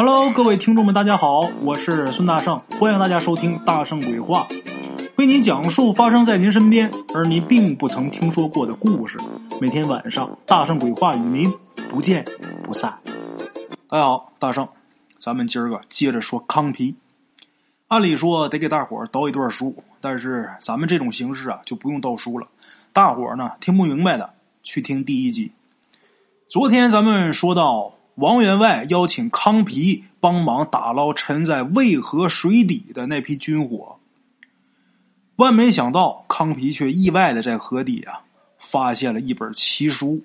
Hello，各位听众们，大家好，我是孙大圣，欢迎大家收听《大圣鬼话》，为您讲述发生在您身边而您并不曾听说过的故事。每天晚上，《大圣鬼话》与您不见不散。大家好，大圣，咱们今儿个接着说康皮。按理说得给大伙儿倒一段书，但是咱们这种形式啊，就不用倒书了。大伙儿呢听不明白的，去听第一集。昨天咱们说到。王员外邀请康皮帮忙打捞沉在渭河水底的那批军火，万没想到康皮却意外的在河底啊发现了一本奇书。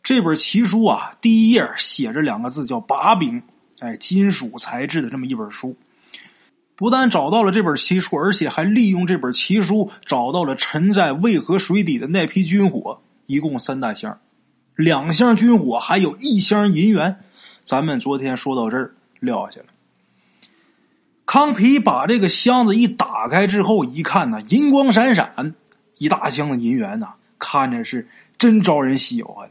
这本奇书啊，第一页写着两个字叫“把柄”，哎，金属材质的这么一本书。不但找到了这本奇书，而且还利用这本奇书找到了沉在渭河水底的那批军火，一共三大箱。两箱军火，还有一箱银元，咱们昨天说到这儿撂下了。康皮把这个箱子一打开之后，一看呢，银光闪闪，一大箱的银元呐，看着是真招人喜欢。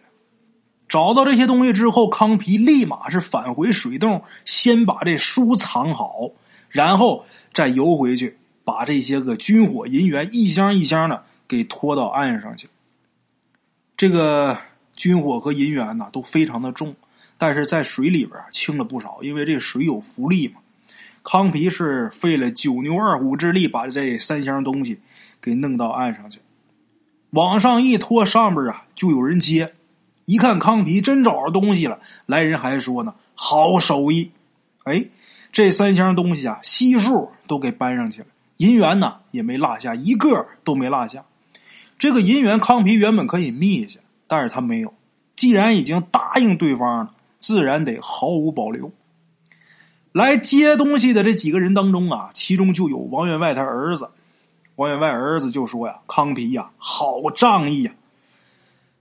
找到这些东西之后，康皮立马是返回水洞，先把这书藏好，然后再游回去，把这些个军火银元一箱一箱的给拖到岸上去。这个。军火和银元呢都非常的重，但是在水里边轻了不少，因为这水有浮力嘛。康皮是费了九牛二虎之力把这三箱东西给弄到岸上去，往上一拖，上边啊就有人接。一看康皮真找着东西了，来人还说呢，好手艺。哎，这三箱东西啊，悉数都给搬上去了，银元呢也没落下，一个都没落下。这个银元，康皮原本可以密一下。但是他没有，既然已经答应对方了，自然得毫无保留。来接东西的这几个人当中啊，其中就有王员外他儿子。王员外儿子就说呀：“康皮呀，好仗义呀！”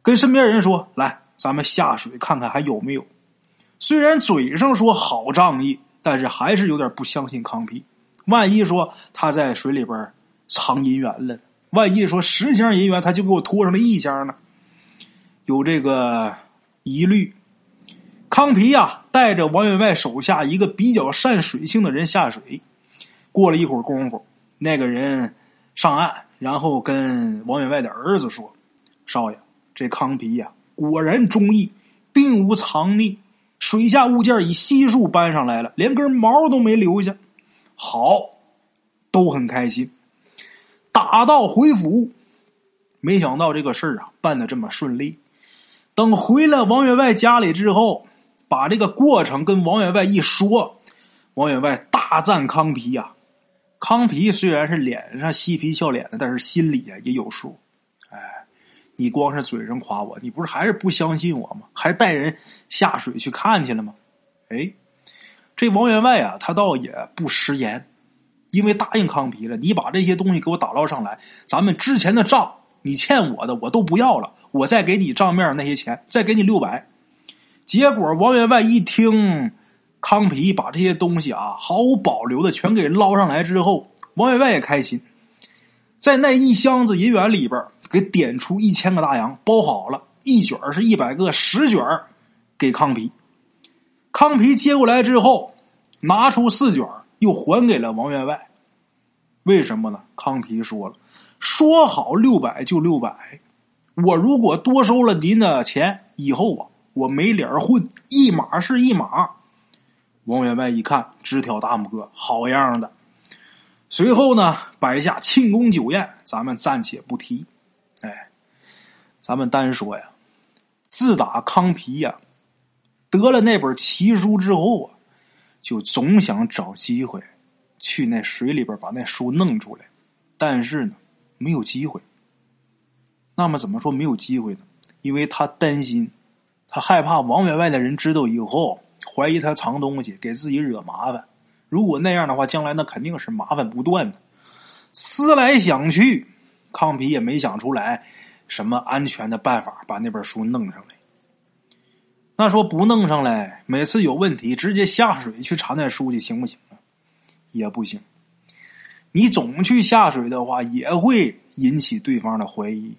跟身边人说：“来，咱们下水看看还有没有。”虽然嘴上说好仗义，但是还是有点不相信康皮。万一说他在水里边藏银元了，万一说十箱银元他就给我拖上了一箱呢？有这个疑虑，康皮呀带着王员外手下一个比较善水性的人下水。过了一会儿功夫，那个人上岸，然后跟王员外的儿子说：“少爷，这康皮呀果然忠义，并无藏匿，水下物件以悉数搬上来了，连根毛都没留下。好，都很开心。打道回府，没想到这个事儿啊办的这么顺利。”等回了王员外家里之后，把这个过程跟王员外一说，王员外大赞康皮呀。康皮虽然是脸上嬉皮笑脸的，但是心里呀也有数。哎，你光是嘴上夸我，你不是还是不相信我吗？还带人下水去看去了吗？哎，这王员外啊，他倒也不食言，因为答应康皮了，你把这些东西给我打捞上来，咱们之前的账。你欠我的我都不要了，我再给你账面那些钱，再给你六百。结果王员外一听，康皮把这些东西啊毫无保留的全给捞上来之后，王员外也开心，在那一箱子银元里边给点出一千个大洋，包好了，一卷是一百个，十卷给康皮。康皮接过来之后，拿出四卷又还给了王员外。为什么呢？康皮说了。说好六百就六百，我如果多收了您的钱，以后啊，我没脸混，一码是一码。王员外一看，直挑大拇哥，好样的。随后呢，摆下庆功酒宴，咱们暂且不提。哎，咱们单说呀，自打康皮呀得了那本奇书之后啊，就总想找机会去那水里边把那书弄出来，但是呢。没有机会，那么怎么说没有机会呢？因为他担心，他害怕王员外的人知道以后，怀疑他藏东西，给自己惹麻烦。如果那样的话，将来那肯定是麻烦不断的。思来想去，康皮也没想出来什么安全的办法把那本书弄上来。那说不弄上来，每次有问题直接下水去查那书去，行不行啊？也不行。你总去下水的话，也会引起对方的怀疑。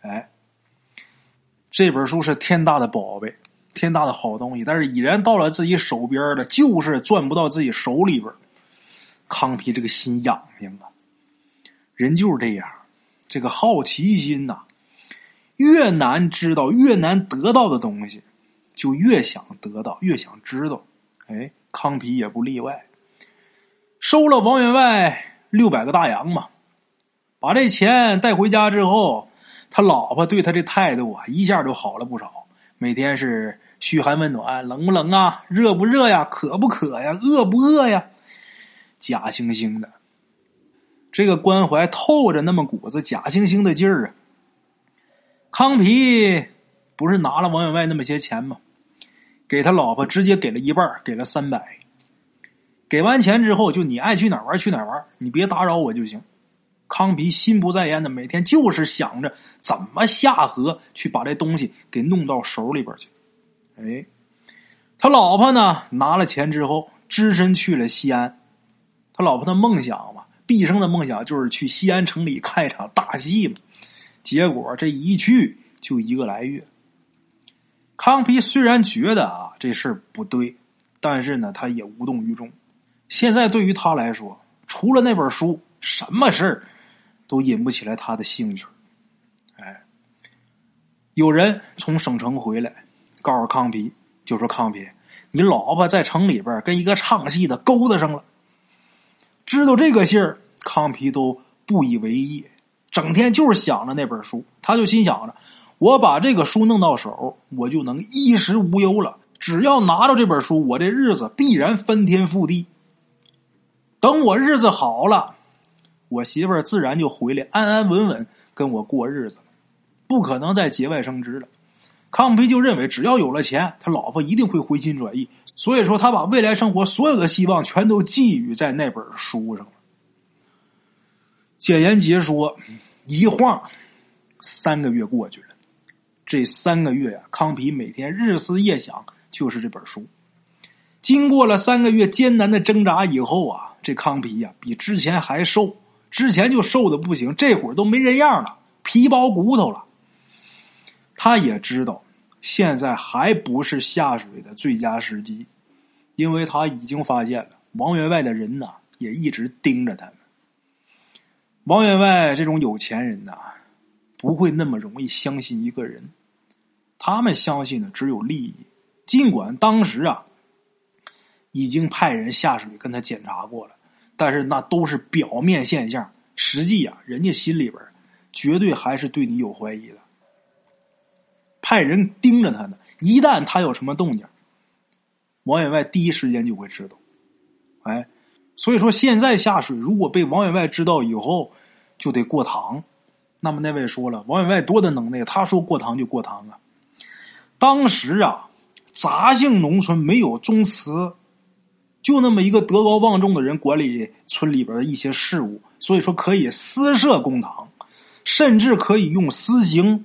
哎，这本书是天大的宝贝，天大的好东西，但是已然到了自己手边了，就是攥不到自己手里边。康皮这个心痒痒啊，人就是这样，这个好奇心呐，越难知道、越难得到的东西，就越想得到、越想知道。哎，康皮也不例外，收了王员外六百个大洋嘛，把这钱带回家之后，他老婆对他这态度啊，一下就好了不少。每天是嘘寒问暖，冷不冷啊？热不热呀？渴不渴呀？饿不饿呀？假惺惺的，这个关怀透着那么股子假惺惺的劲儿啊。康皮不是拿了王员外那么些钱吗？给他老婆直接给了一半，给了三百。给完钱之后，就你爱去哪玩去哪玩，你别打扰我就行。康皮心不在焉的，每天就是想着怎么下河去把这东西给弄到手里边去。哎，他老婆呢，拿了钱之后，只身去了西安。他老婆的梦想嘛，毕生的梦想就是去西安城里看一场大戏嘛。结果这一去就一个来月。康皮虽然觉得啊这事儿不对，但是呢他也无动于衷。现在对于他来说，除了那本书，什么事儿都引不起来他的兴趣。哎，有人从省城回来，告诉康皮，就说康皮，你老婆在城里边跟一个唱戏的勾搭上了。知道这个信儿，康皮都不以为意，整天就是想着那本书，他就心想着。我把这个书弄到手，我就能衣食无忧了。只要拿到这本书，我这日子必然翻天覆地。等我日子好了，我媳妇儿自然就回来，安安稳稳跟我过日子了，不可能再节外生枝了。康皮就认为，只要有了钱，他老婆一定会回心转意。所以说，他把未来生活所有的希望全都寄予在那本书上了。简言结说，一晃三个月过去了。这三个月呀，康皮每天日思夜想就是这本书。经过了三个月艰难的挣扎以后啊，这康皮呀比之前还瘦，之前就瘦的不行，这会儿都没人样了，皮包骨头了。他也知道现在还不是下水的最佳时机，因为他已经发现了王员外的人呢也一直盯着他们。王员外这种有钱人呐，不会那么容易相信一个人。他们相信的只有利益，尽管当时啊，已经派人下水跟他检查过了，但是那都是表面现象，实际啊，人家心里边绝对还是对你有怀疑的。派人盯着他呢，一旦他有什么动静，王员外第一时间就会知道。哎，所以说现在下水，如果被王员外知道以后，就得过堂。那么那位说了，王员外多大能耐，他说过堂就过堂啊。当时啊，杂姓农村没有宗祠，就那么一个德高望重的人管理村里边的一些事务，所以说可以私设公堂，甚至可以用私刑。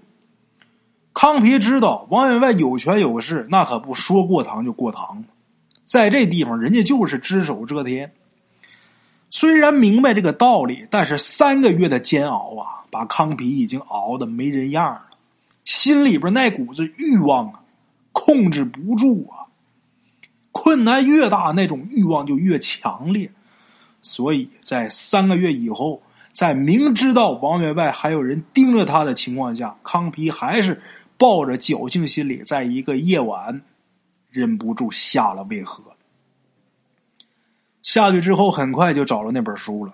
康皮知道王员外有权有势，那可不说过堂就过堂，在这地方人家就是只手遮天。虽然明白这个道理，但是三个月的煎熬啊，把康皮已经熬得没人样了。心里边那股子欲望啊，控制不住啊。困难越大，那种欲望就越强烈。所以在三个月以后，在明知道王员外还有人盯着他的情况下，康皮还是抱着侥幸心理，在一个夜晚忍不住下了渭河。下去之后，很快就找了那本书了，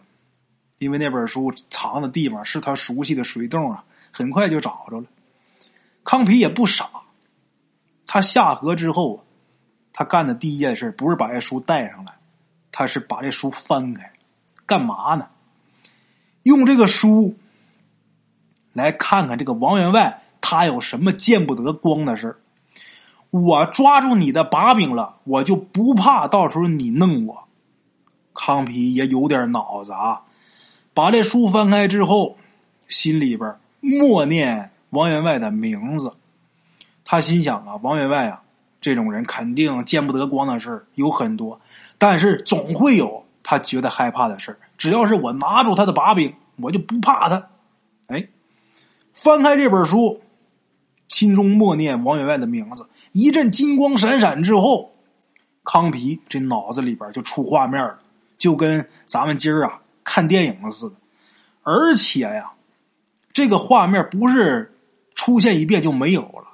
因为那本书藏的地方是他熟悉的水洞啊，很快就找着了。康皮也不傻，他下河之后，他干的第一件事不是把这书带上来，他是把这书翻开，干嘛呢？用这个书来看看这个王员外他有什么见不得光的事我抓住你的把柄了，我就不怕到时候你弄我。康皮也有点脑子啊，把这书翻开之后，心里边默念。王员外的名字，他心想啊，王员外啊，这种人肯定见不得光的事有很多，但是总会有他觉得害怕的事只要是我拿住他的把柄，我就不怕他。哎，翻开这本书，心中默念王员外的名字。一阵金光闪闪之后，康皮这脑子里边就出画面了，就跟咱们今儿啊看电影似的。而且呀，这个画面不是出现一遍就没有了，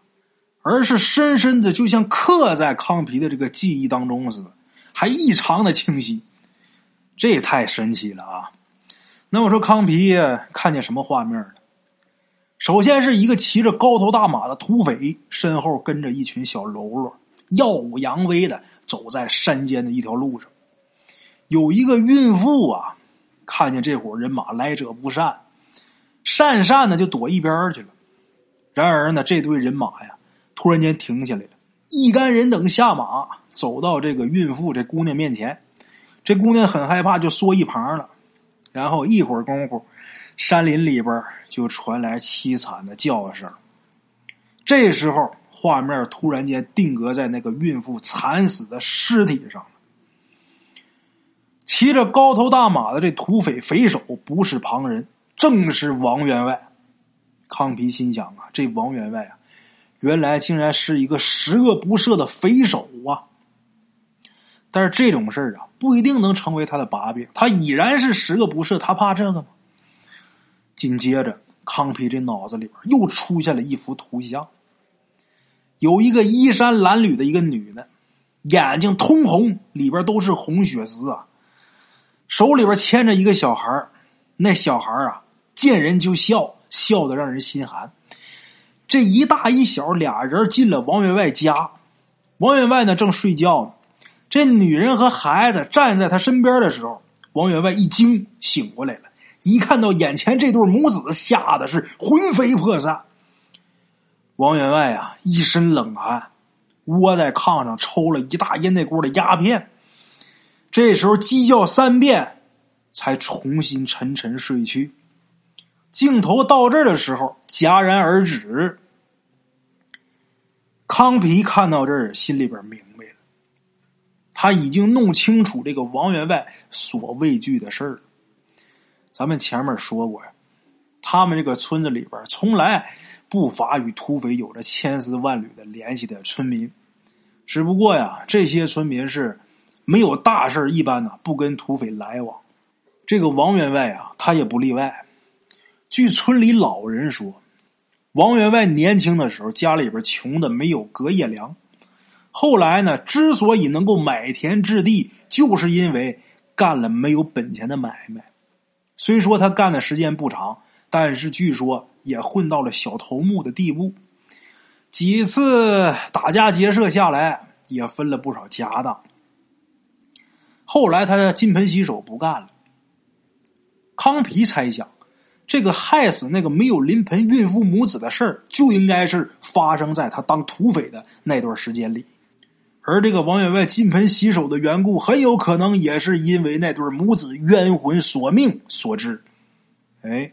而是深深的就像刻在康皮的这个记忆当中似的，还异常的清晰。这也太神奇了啊！那我说康皮看见什么画面了？首先是一个骑着高头大马的土匪，身后跟着一群小喽啰，耀武扬威的走在山间的一条路上。有一个孕妇啊，看见这伙人马来者不善，讪讪的就躲一边去了。然而呢，这队人马呀，突然间停下来了，一干人等下马，走到这个孕妇这姑娘面前。这姑娘很害怕，就缩一旁了。然后一会儿功夫，山林里边就传来凄惨的叫声。这时候，画面突然间定格在那个孕妇惨死的尸体上。骑着高头大马的这土匪匪首不是旁人，正是王员外。康皮心想啊，这王员外啊，原来竟然是一个十恶不赦的匪首啊！但是这种事儿啊。不一定能成为他的把柄，他已然是十恶不赦，他怕这个吗？紧接着，康皮这脑子里边又出现了一幅图像，有一个衣衫褴褛的一个女的，眼睛通红，里边都是红血丝啊，手里边牵着一个小孩那小孩啊见人就笑，笑的让人心寒。这一大一小俩人进了王员外家，王员外呢正睡觉呢。这女人和孩子站在他身边的时候，王员外一惊，醒过来了。一看到眼前这对母子，吓得是魂飞魄散。王员外啊，一身冷汗，窝在炕上抽了一大烟袋锅的鸦片。这时候鸡叫三遍，才重新沉沉睡去。镜头到这儿的时候戛然而止。康皮看到这儿，心里边明白了。他已经弄清楚这个王员外所畏惧的事儿。咱们前面说过呀，他们这个村子里边从来不乏与土匪有着千丝万缕的联系的村民，只不过呀，这些村民是没有大事一般呢，不跟土匪来往。这个王员外啊，他也不例外。据村里老人说，王员外年轻的时候家里边穷的没有隔夜粮。后来呢，之所以能够买田置地，就是因为干了没有本钱的买卖。虽说他干的时间不长，但是据说也混到了小头目的地步。几次打家劫舍下来，也分了不少家当。后来他金盆洗手不干了。康皮猜想，这个害死那个没有临盆孕妇母子的事儿，就应该是发生在他当土匪的那段时间里。而这个王员外金盆洗手的缘故，很有可能也是因为那对母子冤魂索命所致。哎，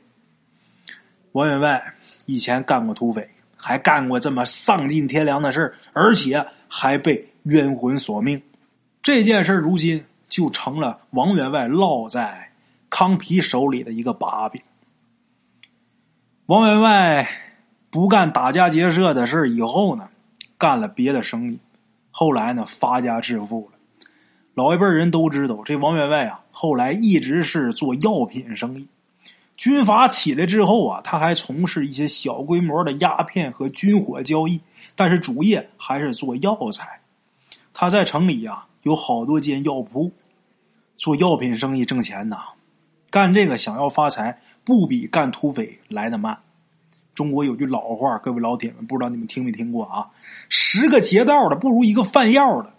王员外以前干过土匪，还干过这么丧尽天良的事而且还被冤魂索命。这件事如今就成了王员外落在康皮手里的一个把柄。王员外不干打家劫舍的事以后呢，干了别的生意。后来呢，发家致富了。老一辈人都知道，这王员外啊，后来一直是做药品生意。军阀起来之后啊，他还从事一些小规模的鸦片和军火交易，但是主业还是做药材。他在城里呀，有好多间药铺，做药品生意挣钱呐。干这个想要发财，不比干土匪来的慢。中国有句老话，各位老铁们，不知道你们听没听过啊？十个劫道的不如一个贩药的，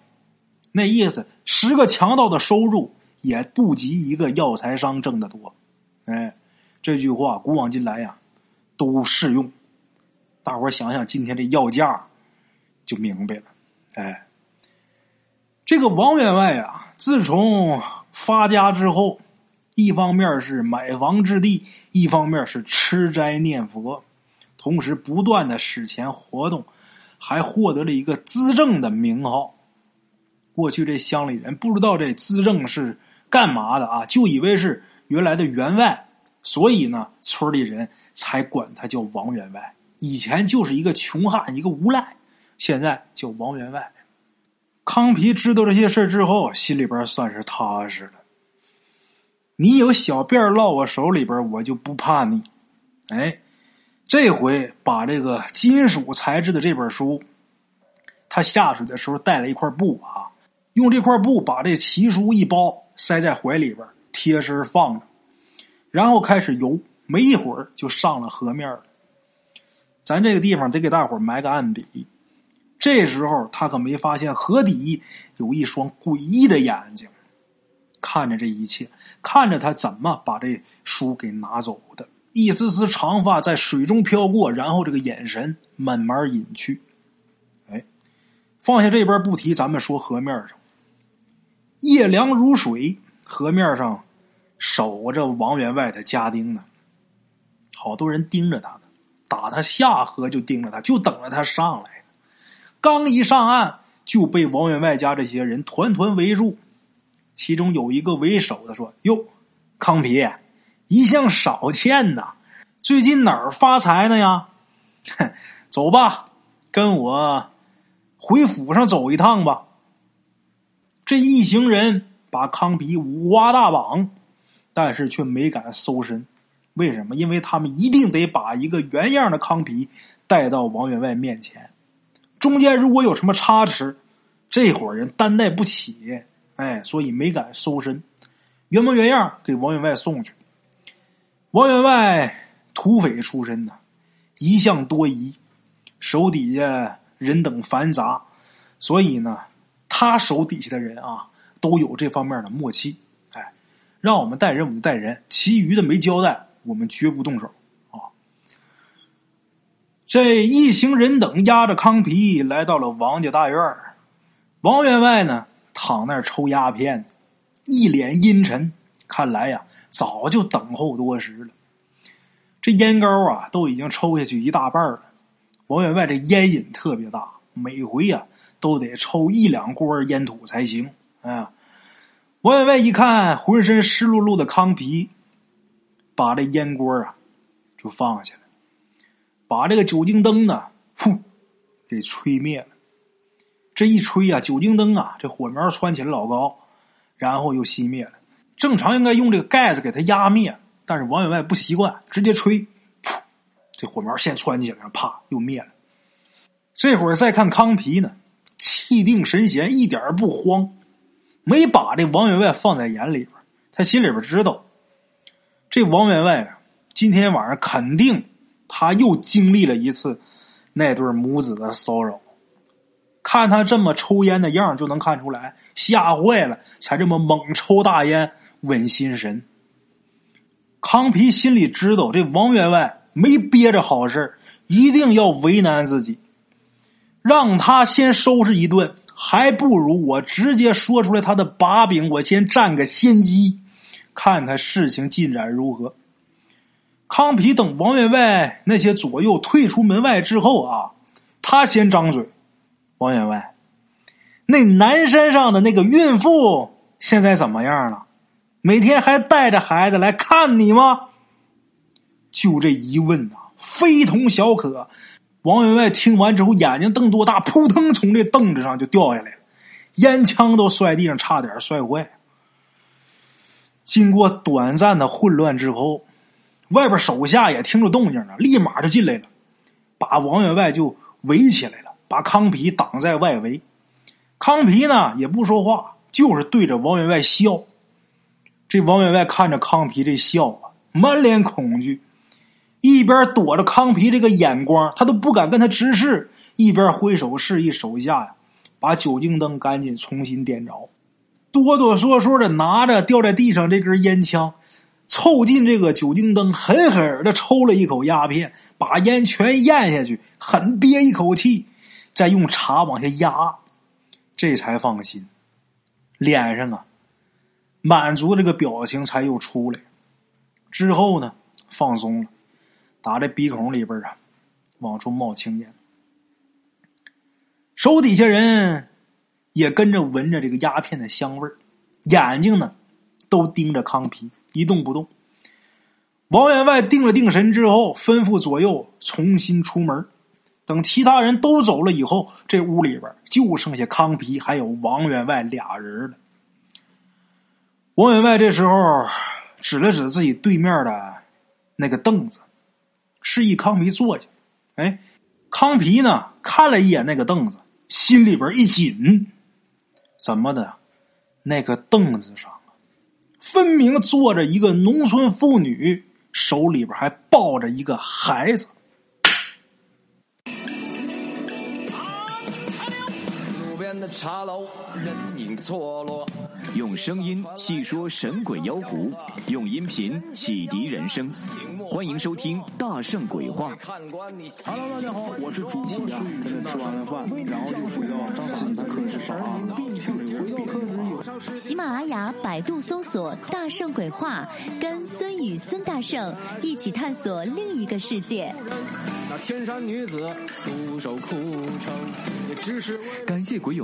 那意思，十个强盗的收入也不及一个药材商挣得多。哎，这句话古往今来呀，都适用。大伙想想今天这药价，就明白了。哎，这个王员外啊，自从发家之后，一方面是买房置地，一方面是吃斋念佛。同时不断的使钱活动，还获得了一个资政的名号。过去这乡里人不知道这资政是干嘛的啊，就以为是原来的员外，所以呢，村里人才管他叫王员外。以前就是一个穷汉，一个无赖，现在叫王员外。康皮知道这些事之后，心里边算是踏实了。你有小辫落我手里边，我就不怕你。哎，这回把这个金属材质的这本书，他下水的时候带了一块布啊，用这块布把这奇书一包，塞在怀里边，贴身放着，然后开始游。没一会儿就上了河面了。咱这个地方得给大伙埋个暗底。这时候他可没发现河底有一双诡异的眼睛，看着这一切，看着他怎么把这书给拿走的。一丝丝长发在水中飘过，然后这个眼神慢慢隐去。哎，放下这边不提，咱们说河面上，夜凉如水，河面上守着王员外的家丁呢。好多人盯着他呢，打他下河就盯着他，就等着他上来。刚一上岸，就被王员外家这些人团团围住。其中有一个为首的说：“哟，康皮，一向少见呐，最近哪儿发财呢呀？走吧，跟我回府上走一趟吧。”这一行人把康皮五花大绑，但是却没敢搜身。为什么？因为他们一定得把一个原样的康皮带到王员外面前，中间如果有什么差池，这伙人担待不起，哎，所以没敢搜身，原模原样给王员外送去。王员外土匪出身呐，一向多疑，手底下人等繁杂，所以呢，他手底下的人啊都有这方面的默契，哎，让我们带人我们带人，其余的没交代。我们绝不动手啊！这一行人等押着康皮来到了王家大院王员外呢躺那儿抽鸦片，一脸阴沉，看来呀早就等候多时了。这烟膏啊都已经抽下去一大半了。王员外这烟瘾特别大，每回呀都得抽一两锅烟土才行。哎呀，王员外一看浑身湿漉漉的糠皮。把这烟锅啊，就放下了，把这个酒精灯呢，呼，给吹灭了。这一吹啊，酒精灯啊，这火苗窜起来老高，然后又熄灭了。正常应该用这个盖子给它压灭，但是王员外不习惯，直接吹，这火苗先窜起来，啪又灭了。这会儿再看康皮呢，气定神闲，一点不慌，没把这王员外放在眼里边。他心里边知道。这王员外啊，今天晚上肯定他又经历了一次那对母子的骚扰。看他这么抽烟的样就能看出来，吓坏了才这么猛抽大烟稳心神。康皮心里知道，这王员外没憋着好事一定要为难自己，让他先收拾一顿，还不如我直接说出来他的把柄，我先占个先机。看看事情进展如何。康皮等王员外那些左右退出门外之后啊，他先张嘴：“王员外，那南山上的那个孕妇现在怎么样了？每天还带着孩子来看你吗？”就这一问呐，非同小可。王员外听完之后，眼睛瞪多大，扑腾从这凳子上就掉下来了，烟枪都摔地上，差点摔坏。经过短暂的混乱之后，外边手下也听着动静了，立马就进来了，把王员外就围起来了，把康皮挡在外围。康皮呢也不说话，就是对着王员外笑。这王员外看着康皮这笑啊，满脸恐惧，一边躲着康皮这个眼光，他都不敢跟他直视，一边挥手示意手下呀，把酒精灯赶紧重新点着。哆哆嗦嗦的拿着掉在地上这根烟枪，凑近这个酒精灯，狠狠的抽了一口鸦片，把烟全咽下去，狠憋一口气，再用茶往下压，这才放心，脸上啊满足这个表情才又出来。之后呢，放松了，打这鼻孔里边啊往出冒青烟，手底下人。也跟着闻着这个鸦片的香味儿，眼睛呢都盯着康皮，一动不动。王员外定了定神之后，吩咐左右重新出门。等其他人都走了以后，这屋里边就剩下康皮还有王员外俩人了。王员外这时候指了指自己对面的那个凳子，示意康皮坐下。哎，康皮呢看了一眼那个凳子，心里边一紧，怎么的？那个凳子上分明坐着一个农村妇女，手里边还抱着一个孩子。茶楼人影错落，用声音细说神鬼妖狐，用音频启迪人生。欢迎收听《大圣鬼话》。Hello，大家好，我是主播孙宇。吃完了饭，然后就回到自己的课室上喜马拉雅、百度搜索“大圣鬼话”，跟孙宇、孙大圣一起探索另一个世界。那天山女子独守枯城，也只是感谢鬼